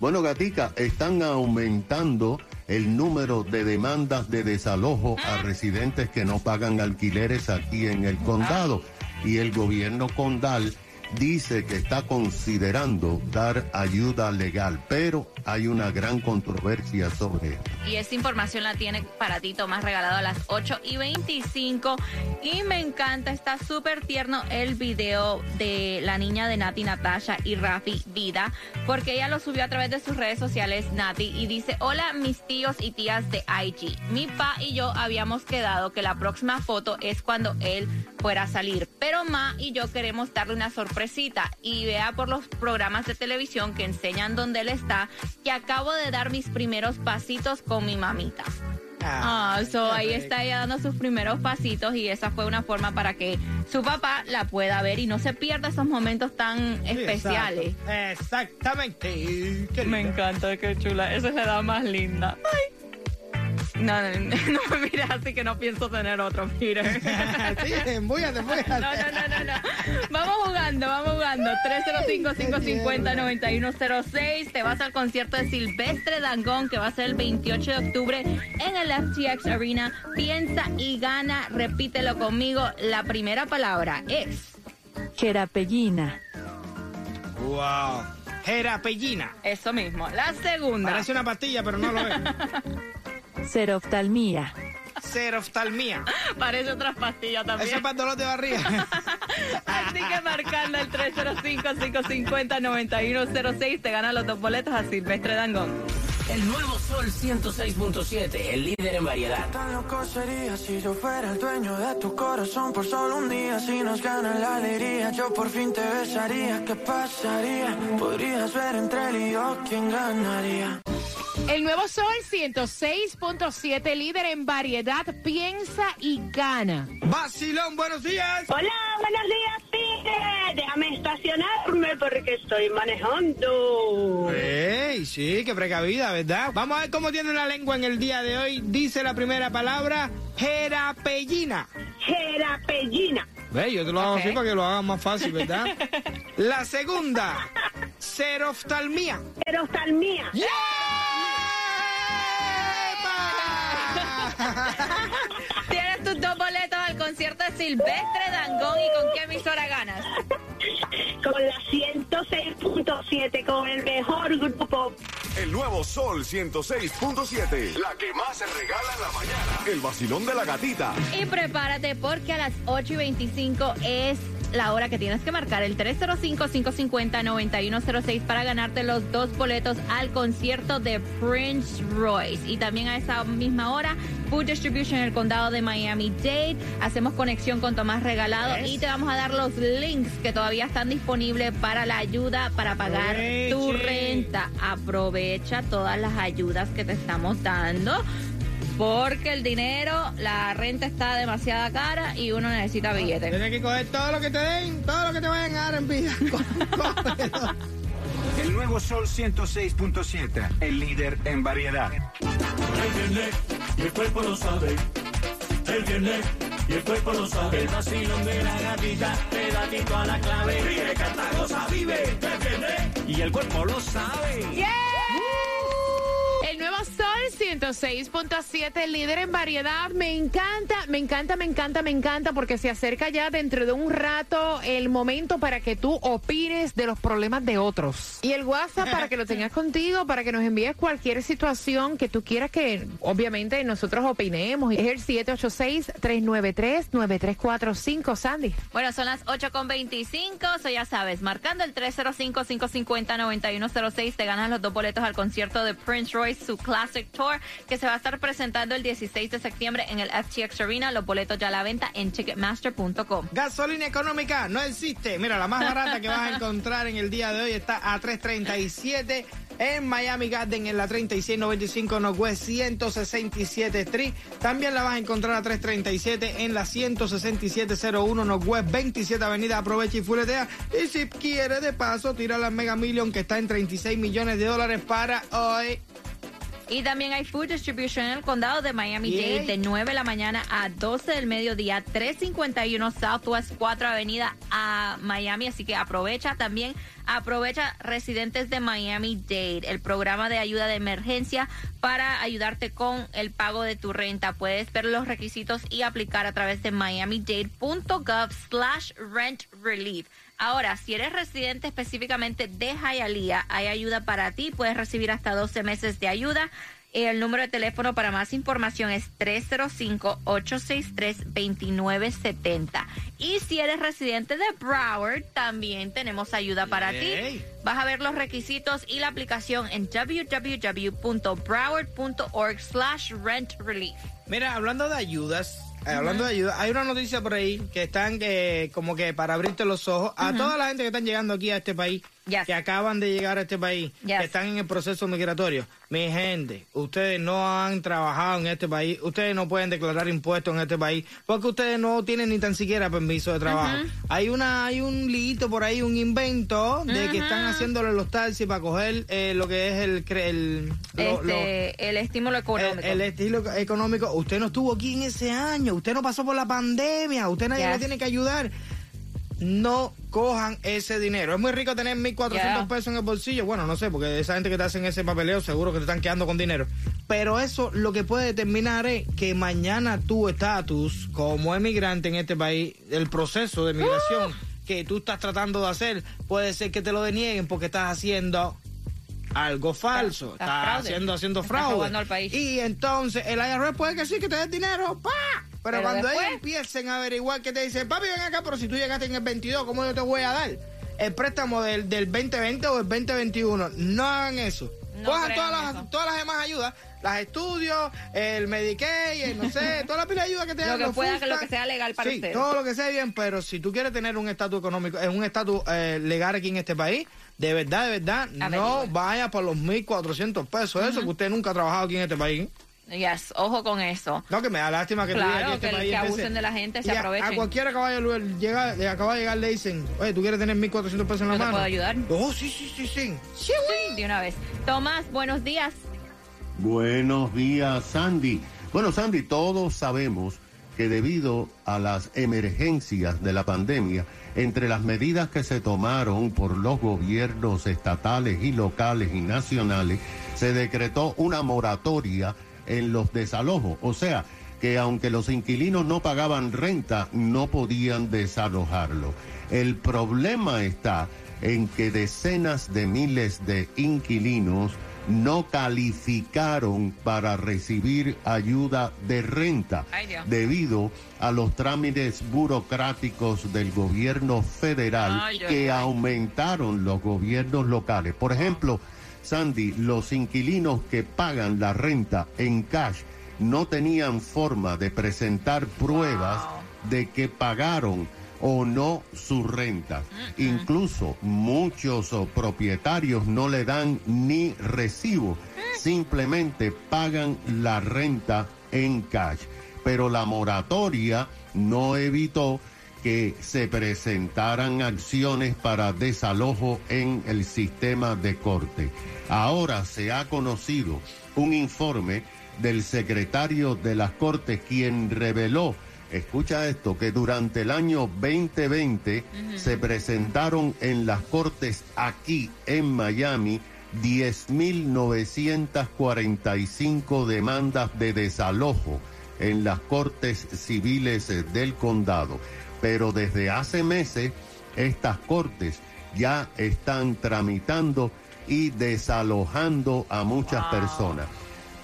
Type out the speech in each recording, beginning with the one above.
Bueno, Gatica, están aumentando el número de demandas de desalojo a residentes que no pagan alquileres aquí en el condado. Y el gobierno condal dice que está considerando dar ayuda legal, pero hay una gran controversia sobre esto. Y esta información la tiene para ti Tomás regalado a las 8 y 25. Y me encanta, está súper tierno el video de la niña de Nati Natasha y Rafi Vida, porque ella lo subió a través de sus redes sociales, Nati, y dice, hola mis tíos y tías de IG. Mi pa y yo habíamos quedado que la próxima foto es cuando él fuera a salir, pero Ma y yo queremos darle una sorpresita y vea por los programas de televisión que enseñan dónde él está, que acabo de dar mis primeros pasitos con mi mamita. Ah, so ahí está ella dando sus primeros pasitos y esa fue una forma para que su papá la pueda ver y no se pierda esos momentos tan especiales. Exactamente. Qué Me encanta, qué chula. Esa es la edad más linda. Ay. No, no, no, no me mires así que no pienso tener otro, Peter. sí, embúyate, embúyate. No, no, no, no, no. Vamos jugando, vamos jugando. 305-550-9106. Te vas al concierto de Silvestre Dangón, que va a ser el 28 de octubre en el FTX Arena. Piensa y gana. Repítelo conmigo. La primera palabra es. Querapellina, Wow. Jerapellina. Eso mismo. La segunda. Parece una pastilla, pero no lo es. seroftalmía, Seroftalmía. Parece otras pastillas también. Eso es para dolor de barriga. Así que marcando el 305-550-9106 te ganan los dos boletos a Silvestre Dangón. El nuevo Sol 106.7, el líder en variedad. Tan loco sería si yo fuera el dueño de tu corazón por solo un día. Si nos gana la alegría, yo por fin te besaría. ¿Qué pasaría? Podrías ver entre él y yo quién ganaría. El nuevo Sol 106.7, líder en variedad. Piensa y gana. Vacilón, buenos días. Hola, buenos días, Peter. Déjame estacionarme porque estoy manejando. Ey, sí, qué precavida, ¿verdad? Vamos a ver cómo tiene la lengua en el día de hoy. Dice la primera palabra, jerapellina. Jerapellina. Ve, yo te lo hago así para que lo hagas más fácil, ¿verdad? La segunda, seroftalmía. Jeroftalmía. Tienes concierto de Silvestre Dangón y con qué emisora ganas. Con la 106.7, con el mejor grupo. El nuevo Sol 106.7. La que más se regala en la mañana. El vacilón de la gatita. Y prepárate porque a las 8 y 25 es la hora que tienes que marcar el 305-550-9106 para ganarte los dos boletos al concierto de Prince Royce. Y también a esa misma hora, Food Distribution en el condado de Miami-Dade. Hacemos conexión con Tomás Regalado y te vamos a dar los links que todavía están disponibles para la ayuda para pagar tu renta. Aprovecha todas las ayudas que te estamos dando. Porque el dinero, la renta está demasiada cara y uno necesita billetes. Tienes que coger todo lo que te den, todo lo que te vayan a dar en vida. El nuevo Sol 106.7, el líder en variedad. Y el cuerpo lo sabe. El viernes y el cuerpo lo sabe. El vacilón de la gatita, pedatito a la clave. Vive, canta, goza, vive. El viernes y el cuerpo lo sabe. El Sol 106.7, líder en variedad. Me encanta, me encanta, me encanta, me encanta porque se acerca ya dentro de un rato el momento para que tú opines de los problemas de otros. Y el WhatsApp para que lo tengas contigo, para que nos envíes cualquier situación que tú quieras que obviamente nosotros opinemos. Es el 786-393-9345, Sandy. Bueno, son las 8 con 25, so ya sabes, marcando el 305-550-9106, te ganas los dos boletos al concierto de Prince Royce, su Classic Tour, que se va a estar presentando el 16 de septiembre en el FTX Arena. Los boletos ya a la venta en ticketmaster.com. Gasolina económica no existe. Mira, la más barata que vas a encontrar en el día de hoy está a 3.37 en Miami Garden en la 3695 Northwest 167 Street. También la vas a encontrar a 337 en la 16701 Northwest 27 Avenida. Aprovecha y fuletea. Y si quiere de paso, tira la Mega Million que está en 36 millones de dólares para hoy. Y también hay Food Distribution en el condado de Miami-Dade de 9 de la mañana a 12 del mediodía, 351 Southwest 4 Avenida a Miami. Así que aprovecha también, aprovecha residentes de Miami-Dade, el programa de ayuda de emergencia para ayudarte con el pago de tu renta. Puedes ver los requisitos y aplicar a través de miamidade.gov slash rent relief. Ahora, si eres residente específicamente de Hialeah, hay ayuda para ti. Puedes recibir hasta 12 meses de ayuda. El número de teléfono para más información es 305-863-2970. Y si eres residente de Broward, también tenemos ayuda para ti. Vas a ver los requisitos y la aplicación en www.broward.org slash rent relief. Mira, hablando de ayudas, eh, hablando de ayuda, hay una noticia por ahí que están que como que para abrirte los ojos a toda la gente que están llegando aquí a este país, que acaban de llegar a este país, que están en el proceso migratorio. Mi gente, ustedes no han trabajado en este país, ustedes no pueden declarar impuestos en este país, porque ustedes no tienen ni tan siquiera permiso de trabajo. Hay una hay un liguito por ahí, un invento de que están haciéndole los taxis para coger eh, lo que es el el, este, el estímulo económico. El, estilo económico. Usted no estuvo aquí en ese año, usted no pasó por la pandemia, usted nadie le tiene que ayudar no cojan ese dinero. Es muy rico tener 1.400 pesos en el bolsillo. Bueno, no sé, porque esa gente que te hacen ese papeleo seguro que te están quedando con dinero. Pero eso lo que puede determinar es que mañana tu estatus como emigrante en este país, el proceso de migración uh. que tú estás tratando de hacer, puede ser que te lo denieguen porque estás haciendo algo falso. Estás, haciendo, haciendo fraude. Y entonces el IRS puede que sí que te dé dinero. ¡Pa! Pero, cuando ellos empiecen a averiguar que te dicen, papi, ven acá, pero si tú llegaste en el 22, ¿cómo yo te voy a dar? El préstamo del, del 2020 o el 2021. No hagan eso. Cojan todas las, todas las demás ayudas, las estudios, el Medicaid, no sé, toda la pila de ayuda que te Lo que pueda, lo que sea legal para sí, todo lo que sea bien, pero si tú quieres tener un estatus económico, es un estatus eh, legal aquí en este país, de verdad, de verdad, no vaya por los 1.400 pesos, eso que usted nunca ha trabajado aquí en este país. Yes, ojo con eso. No, que me da lástima que, claro, este que, abusen de la gente, se aprovechen. A, cualquiera que vaya a llega, le acaba de llegar le dicen, oye, ¿tú quieres tener 1.400 pesos en la mano? ¿Te puedo ayudar? Oh, sí, sí, sí, sí. Sí, de una vez. Tomás, buenos días. Buenos días, Sandy. Bueno, Sandy, todos sabemos que debido a las emergencias de la pandemia, entre las medidas que se tomaron por los gobiernos estatales y locales y nacionales, se decretó una moratoria en los desalojos. O sea, que aunque los inquilinos no pagaban renta, no podían desalojarlo. El problema está en que decenas de miles de inquilinos no calificaron para recibir ayuda de renta debido a los trámites burocráticos del gobierno federal que aumentaron los gobiernos locales. Por ejemplo, Sandy, los inquilinos que pagan la renta en cash no tenían forma de presentar pruebas de que pagaron o no su renta. Incluso muchos propietarios no le dan ni recibo, simplemente pagan la renta en cash. Pero la moratoria no evitó que se presentaran acciones para desalojo en el sistema de corte. Ahora se ha conocido un informe del secretario de las Cortes quien reveló, escucha esto, que durante el año 2020 se presentaron en las Cortes aquí en Miami 10.945 demandas de desalojo en las Cortes Civiles del Condado pero desde hace meses estas cortes ya están tramitando y desalojando a muchas personas.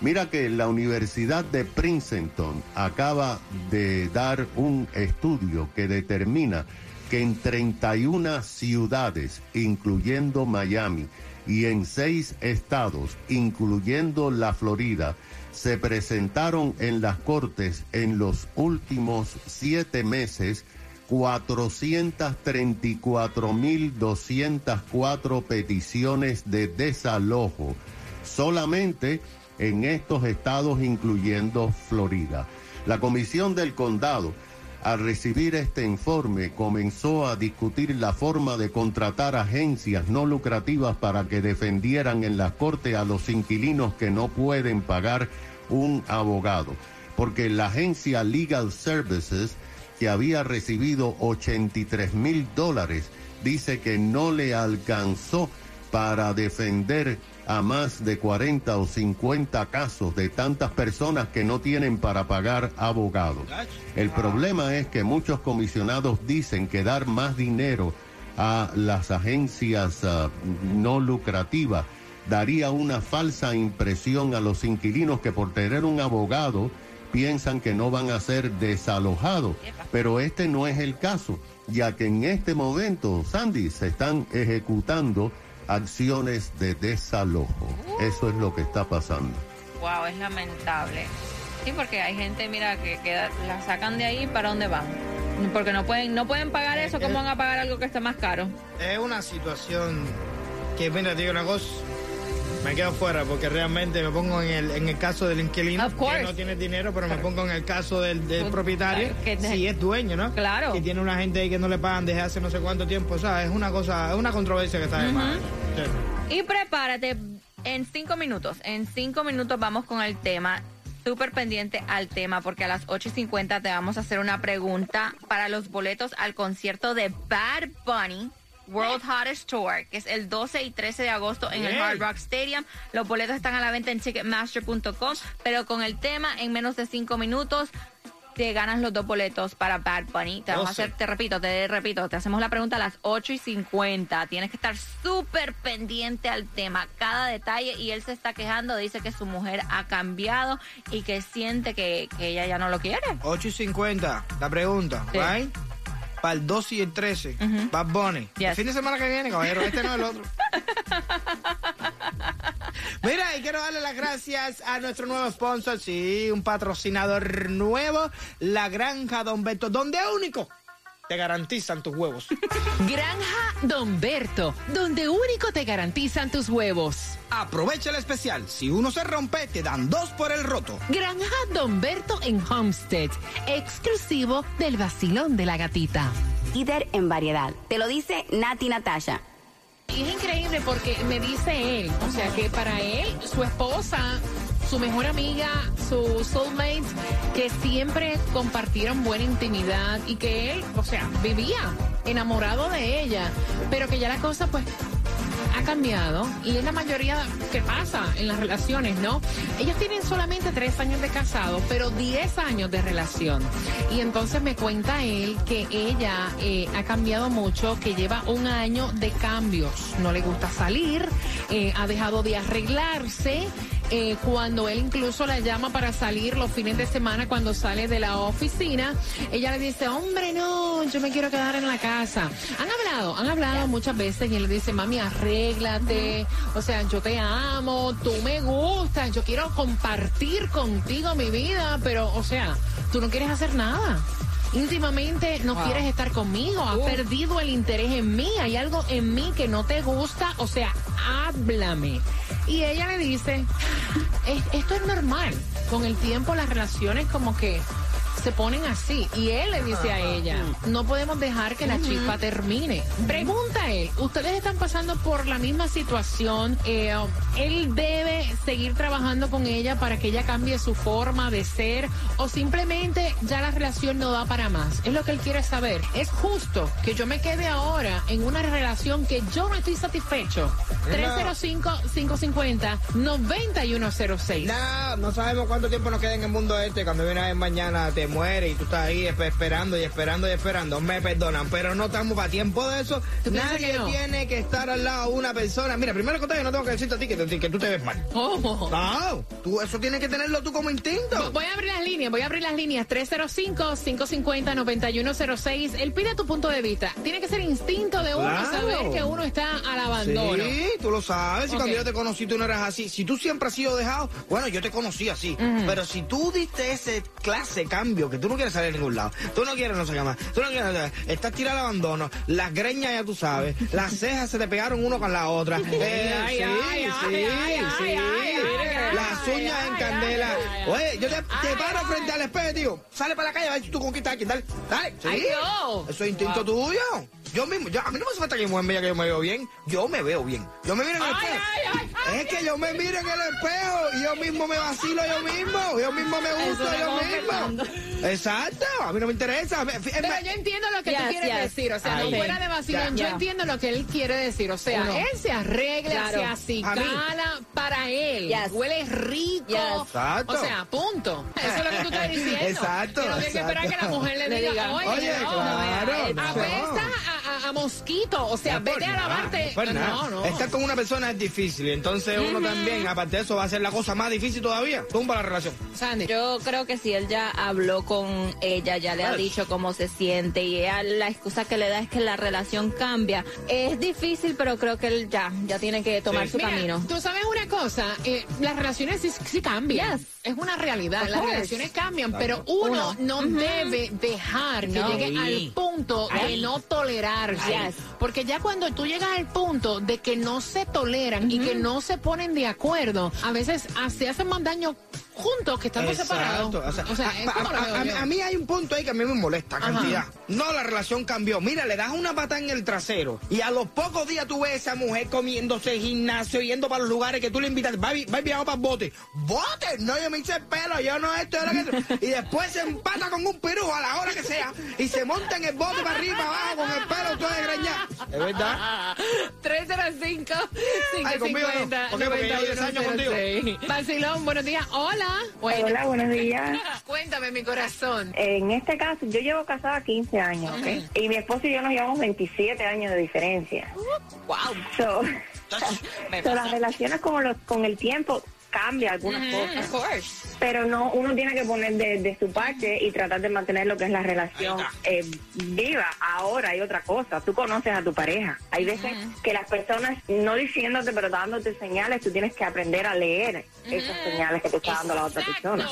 Mira que la Universidad de Princeton acaba de dar un estudio que determina que en 31 ciudades, incluyendo Miami, y en seis estados, incluyendo la Florida, se presentaron en las cortes en los últimos siete meses 434.204 peticiones de desalojo, solamente en estos estados incluyendo Florida. La Comisión del Condado, al recibir este informe, comenzó a discutir la forma de contratar agencias no lucrativas para que defendieran en la corte a los inquilinos que no pueden pagar un abogado, porque la agencia Legal Services, que había recibido 83 mil dólares, dice que no le alcanzó para defender a más de 40 o 50 casos de tantas personas que no tienen para pagar abogados. El problema es que muchos comisionados dicen que dar más dinero a las agencias uh, no lucrativas daría una falsa impresión a los inquilinos que por tener un abogado piensan que no van a ser desalojados. Pero este no es el caso, ya que en este momento, Sandy, se están ejecutando acciones de desalojo. Eso es lo que está pasando. Wow, es lamentable. Sí, porque hay gente, mira, que, que la sacan de ahí para dónde van. Porque no pueden, no pueden pagar eso, ¿cómo van a pagar algo que está más caro? Es una situación que, mira, te digo una cosa, me quedo fuera porque realmente me pongo en el, en el caso del inquilino que no tiene dinero, pero me pongo en el caso del, del propietario que si es dueño, ¿no? Claro. Que tiene una gente ahí que no le pagan desde hace no sé cuánto tiempo, o sea, es una cosa, es una controversia que está de más. Sí. Y prepárate en cinco minutos. En cinco minutos vamos con el tema. Súper pendiente al tema porque a las 8 y 50 te vamos a hacer una pregunta para los boletos al concierto de Bad Bunny. World Hottest Tour, que es el 12 y 13 de agosto en el. Hard Rock Stadium. Los boletos están a la venta en Ticketmaster.com, pero con el tema en menos de cinco minutos te ganas los dos boletos para Bad Bunny. Te vamos a 12. hacer, te repito, te repito, te hacemos la pregunta a las 8 y 50. Tienes que estar súper pendiente al tema, cada detalle. Y él se está quejando, dice que su mujer ha cambiado y que siente que, que ella ya no lo quiere. 8 y 50, la pregunta, Sí. ¿right? Para el 12 y el 13, Bad Bunny. El fin de semana que viene, caballero, este no es el otro. Mira, y quiero darle las gracias a nuestro nuevo sponsor, sí, un patrocinador nuevo, La Granja Don Beto, donde único te garantizan tus huevos. Granja Don Berto, donde único te garantizan tus huevos. Aprovecha el especial, si uno se rompe, te dan dos por el roto. Granja Don Berto en Homestead, exclusivo del vacilón de la gatita. Líder en variedad. Te lo dice Nati Natasha. Y es increíble porque me dice él, o sea que para él, su esposa, su mejor amiga, su soulmate, que siempre compartieron buena intimidad y que él, o sea, vivía enamorado de ella, pero que ya la cosa pues ha cambiado y es la mayoría que pasa en las relaciones, ¿no? Ellos tienen solamente tres años de casado, pero 10 años de relación. Y entonces me cuenta él que ella eh, ha cambiado mucho, que lleva un año de cambios. No le gusta salir, eh, ha dejado de arreglarse. eh, cuando él incluso la llama para salir los fines de semana cuando sale de la oficina, ella le dice, hombre, no, yo me quiero quedar en la casa. Han hablado, han hablado muchas veces y él le dice, mami, arréglate, o sea, yo te amo, tú me gustas, yo quiero compartir contigo mi vida, pero, o sea, tú no quieres hacer nada. Íntimamente no Wow. quieres estar conmigo, has Uh. perdido el interés en mí, hay algo en mí que no te gusta, o sea, háblame. Y ella le dice, "Es- esto es normal, con el tiempo las relaciones como que se ponen así. Y él le dice a ella, no podemos dejar que la chispa termine. Pregunta a él, ¿ustedes están pasando por la misma situación? Eh, ¿Él debe seguir trabajando con ella para que ella cambie su forma de ser? ¿O simplemente ya la relación no da para más? Es lo que él quiere saber. ¿Es justo que yo me quede ahora en una relación que yo no estoy satisfecho? 305-550-9106. No, no sabemos cuánto tiempo nos queda en el mundo este. Cuando viene a mañana te muere y tú estás ahí espe- esperando y esperando y esperando. Me perdonan, pero no estamos para tiempo de eso. ¿Tú piensas Nadie que no? tiene que estar al lado de una persona. Mira, primero que todo, yo no tengo que decirte a ti que, te- que tú te ves mal. No, tú eso tienes que tenerlo tú como instinto. Voy a abrir las líneas, voy a abrir las líneas 305-550-9106. Él pide tu punto de vista. Tiene que ser instinto de uno Claro. saber que uno está al abandono. Sí, tú lo sabes. Y Ok. cuando yo te conocí, tú no eras así. Si tú siempre has sido dejado, bueno, yo te conocí así. Pero si tú diste ese clase cambio frío que tú no quieres salir a ningún lado. Tú no quieres no sé qué más. Tú no quieres. Estás tirado al abandono. Las greñas ya tú sabes. Las cejas se te pegaron uno con la otra. Eh, Ay, sí, ay, sí, ay, sí. Las uñas en candela. Oye, yo te, te paro frente al espejo, tío. Sale para la calle a ver si tú conquistas a alguien. Dale, dale. Sí. Eso es instinto tuyo. Yo mismo, yo, a mí no me hace falta que mujer me diga que yo me veo bien. Yo me veo bien. Yo me miro en el Ay, espejo. ay, ay, ay. Es que yo me miro en el espejo y yo mismo me vacilo yo mismo. Yo mismo me gusto Eso yo mismo. Exacto. A mí no me interesa. Es Pero yo entiendo lo que Yes, tú quieres yes. decir, o sea, Ay. no fuera de vacilón, Ya. yo entiendo lo que él quiere decir, o sea, Uno. él se arregla, Claro. se acicala para él, Yes. huele rico, Yes. Exacto. o sea, punto, eso es lo que tú estás diciendo, Exacto, que no tienes que esperar que la mujer le Le diga, diga, oye, Oye, no, claro, no. a mosquito, o sea, vete a lavarte, pues no, no, Estar con una persona es difícil. Entonces uno también, aparte de eso, va a ser la cosa más difícil todavía. Tumba la relación. Sandy, Yo creo que si él ya habló con ella, ya le ha dicho cómo se siente y ella la excusa que le da es que la relación cambia. Es difícil, pero creo que él ya, ya tiene que tomar Sí. su Mira, camino. Tú sabes una cosa, eh, las relaciones sí, sí cambian. Yes. Es una realidad, Of las course. relaciones cambian, pero uno, no debe dejar que No. llegue Sí. al punto de no tolerarse. Porque ya cuando tú llegas al punto de que no se toleran y que no se ponen de acuerdo, a veces se hacen más daño juntos que estando separados. O sea, O sea, a, mí hay un punto ahí que a mí me molesta, Ajá. cantidad. No, la relación cambió. Mira, le das una pata en el trasero y a los pocos días tú ves a esa mujer comiéndose gimnasio, yendo para los lugares que tú le invitas. Va, va viajado para el bote. ¡Bote! No, yo me hice el pelo, yo no esto, yo no aquello. Y después se empata con un pirujo a la hora que sea y se monta en el bote para arriba, para abajo, con el pelo todo Es verdad. 305 Ay, conmigo no. 550 ¿Por qué? Porque llevo 10 años contigo. 9106. Vacilón, buenos días. Hola. Bueno, Hola, buenos días. Cuéntame, mi corazón. En este caso, yo llevo casada 15 años, ¿ok? Y mi esposo y yo nos llevamos 27 años de diferencia. Wow. So, las relaciones como los, con el tiempo cambia algunas cosas. Of course. Pero no, uno tiene que poner de, de su parte y tratar de mantener lo que es la relación eh, viva. Ahora hay otra cosa, tú conoces a tu pareja. Hay veces que las personas, no diciéndote, pero dándote señales, tú tienes que aprender a leer esas señales que te está dando la otra persona.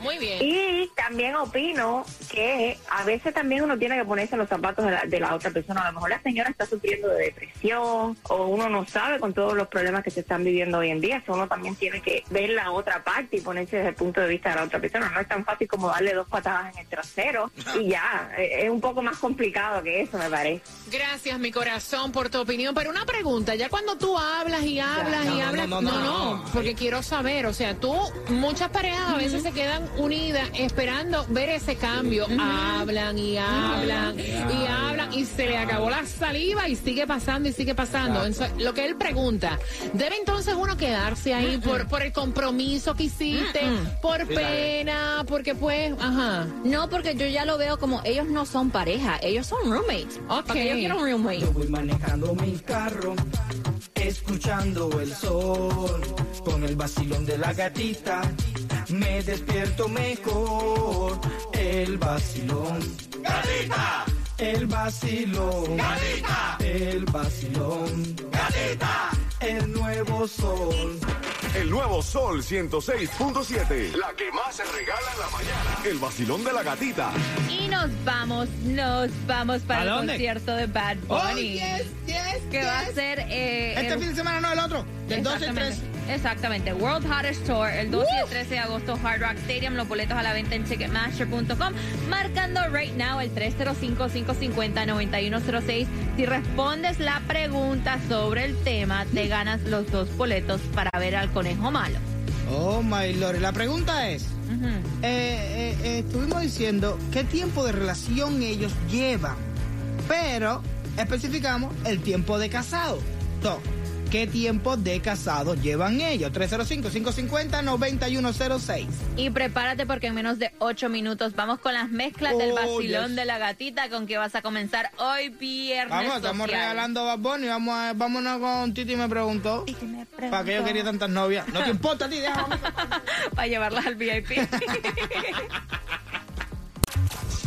Muy bien. Y también opino que a veces también uno tiene que ponerse en los zapatos de la, de la otra persona. A lo mejor la señora está sufriendo de depresión o uno no sabe con todos los problemas que se están viviendo hoy en día. So, uno también tiene que ver la otra parte y ponerse desde el punto de vista de la otra persona. No es tan fácil como darle dos patadas en el trasero y ya. Es un poco más complicado que eso, me parece. Gracias, mi corazón, por tu opinión. Pero una pregunta, ya cuando tú hablas y hablas No, y no, hablas, no, no, no, no, no. porque quiero saber, o sea, tú, muchas parejas a veces se quedan unidas esperando ver ese cambio. Hablan y hablan y hablan y se le acabó la saliva y sigue pasando y sigue pasando. Entonces, lo que él pregunta, ¿debe entonces uno quedarse ahí por, por el compromiso que hiciste, por pena, porque pues, ajá. No, porque yo ya lo veo como ellos no son pareja, ellos son roommates. Ok. Porque yo quiero un roommate. Yo voy manejando mi carro, escuchando el sol, con el vacilón de la gatita. Me despierto mejor, el vacilón. ¡Gatita! El vacilón. ¡Gatita! El vacilón. ¡Gatita! El nuevo sol. El nuevo Sol 106.7. La que más se regala en la mañana. El vacilón de la gatita. Y nos vamos, nos vamos para ¿A el dónde? concierto de Bad Oh, Bunny. yes, yes, que va a ser eh, Este el- fin de semana no, el otro. Del 12 al 13. Exactamente. World Hottest Tour, el 12 y el 13 de agosto, Hard Rock Stadium. Los boletos a la venta en Ticketmaster.com. Marcando right now el 305-550-9106. Si respondes la pregunta sobre el tema, te ganas los dos boletos para ver al conejo malo. Oh, my lord. La pregunta es, eh, eh, eh, estuvimos diciendo qué tiempo de relación ellos llevan, pero especificamos el tiempo de casado. So, ¿Qué tiempo de casado llevan ellos? 305-550-9106. Y prepárate porque en menos de 8 minutos vamos con las mezclas del Oh, vacilón yes. de la gatita con que vas a comenzar hoy viernes. Vamos, estamos regalando Bad Bunny. Vamos a, vámonos con Titi me preguntó. Titi me ¿Para qué yo quería tantas novias? No te importa a ti, déjame. Para llevarlas al VIP.